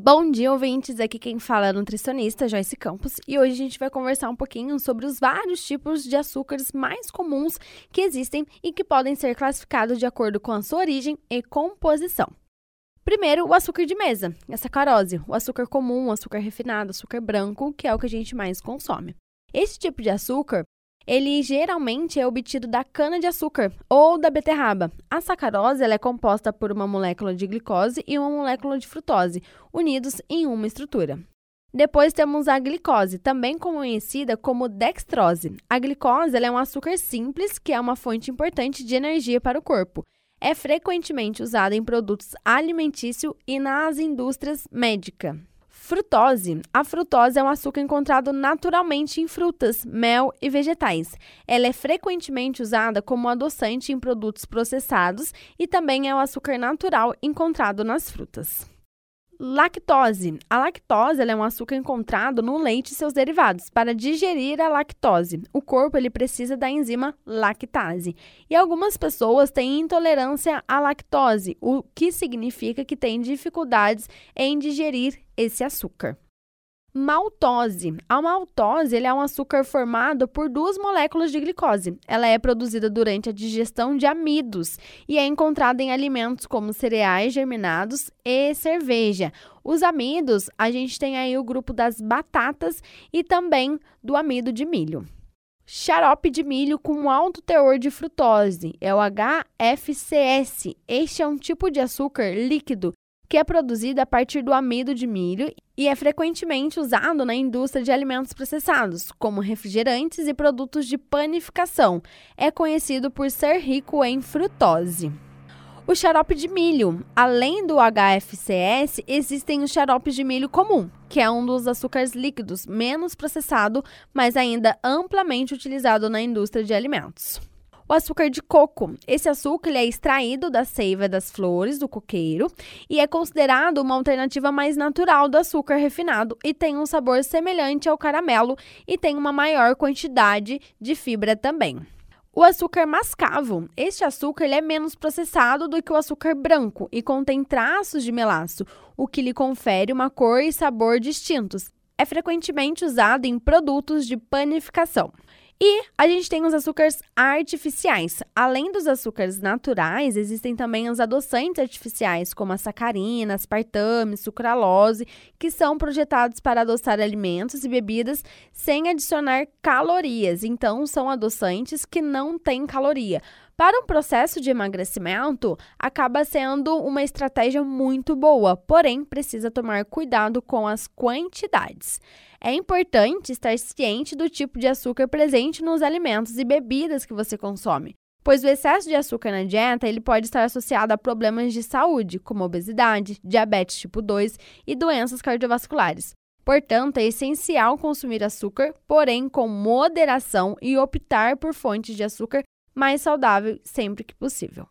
Bom dia, ouvintes! Aqui quem fala é a nutricionista Joyce Campos e hoje a gente vai conversar um pouquinho sobre os vários tipos de açúcares mais comuns que existem e que podem ser classificados de acordo com a sua origem e composição. Primeiro, o açúcar de mesa, a sacarose, o açúcar comum, o açúcar refinado, açúcar branco, que é o que a gente mais consome. Esse tipo de açúcar ele geralmente é obtido da cana-de-açúcar ou da beterraba. A sacarose é composta por uma molécula de glicose e uma molécula de frutose, unidos em uma estrutura. Depois temos a glicose, também conhecida como dextrose. A glicose é um açúcar simples que é uma fonte importante de energia para o corpo. É frequentemente usada em produtos alimentícios e nas indústrias médicas. Frutose. A frutose é um açúcar encontrado naturalmente em frutas, mel e vegetais. Ela é frequentemente usada como adoçante em produtos processados e também é o açúcar natural encontrado nas frutas. Lactose. A lactose é um açúcar encontrado no leite e seus derivados. Para digerir a lactose, o corpo ele precisa da enzima lactase. E algumas pessoas têm intolerância à lactose, o que significa que têm dificuldades em digerir esse açúcar. Maltose. A maltose é um açúcar formado por duas moléculas de glicose. Ela é produzida durante a digestão de amidos e é encontrada em alimentos como cereais germinados e cerveja. Os amidos, a gente tem aí o grupo das batatas e também do amido de milho. Xarope de milho com alto teor de frutose é o HFCS. Este é um tipo de açúcar líquido que é produzido a partir do amido de milho e é frequentemente usado na indústria de alimentos processados, como refrigerantes e produtos de panificação. É conhecido por ser rico em frutose. O xarope de milho. Além do HFCS, existem os xaropes de milho comum, que é um dos açúcares líquidos menos processado, mas ainda amplamente utilizado na indústria de alimentos. O açúcar de coco. Esse açúcar é extraído da seiva das flores do coqueiro e é considerado uma alternativa mais natural do açúcar refinado e tem um sabor semelhante ao caramelo e tem uma maior quantidade de fibra também. O açúcar mascavo. Este açúcar é menos processado do que o açúcar branco e contém traços de melaço, o que lhe confere uma cor e sabor distintos. É frequentemente usado em produtos de panificação. E a gente tem os açúcares artificiais. Além dos açúcares naturais, existem também os adoçantes artificiais, como a sacarina, aspartame, sucralose, que são projetados para adoçar alimentos e bebidas sem adicionar calorias. Então, são adoçantes que não têm caloria. Para um processo de emagrecimento, acaba sendo uma estratégia muito boa, porém precisa tomar cuidado com as quantidades. É importante estar ciente do tipo de açúcar presente nos alimentos e bebidas que você consome, pois o excesso de açúcar na dieta ele pode estar associado a problemas de saúde, como obesidade, diabetes tipo 2 e doenças cardiovasculares. Portanto, é essencial consumir açúcar, porém com moderação e optar por fontes de açúcar mais saudável sempre que possível.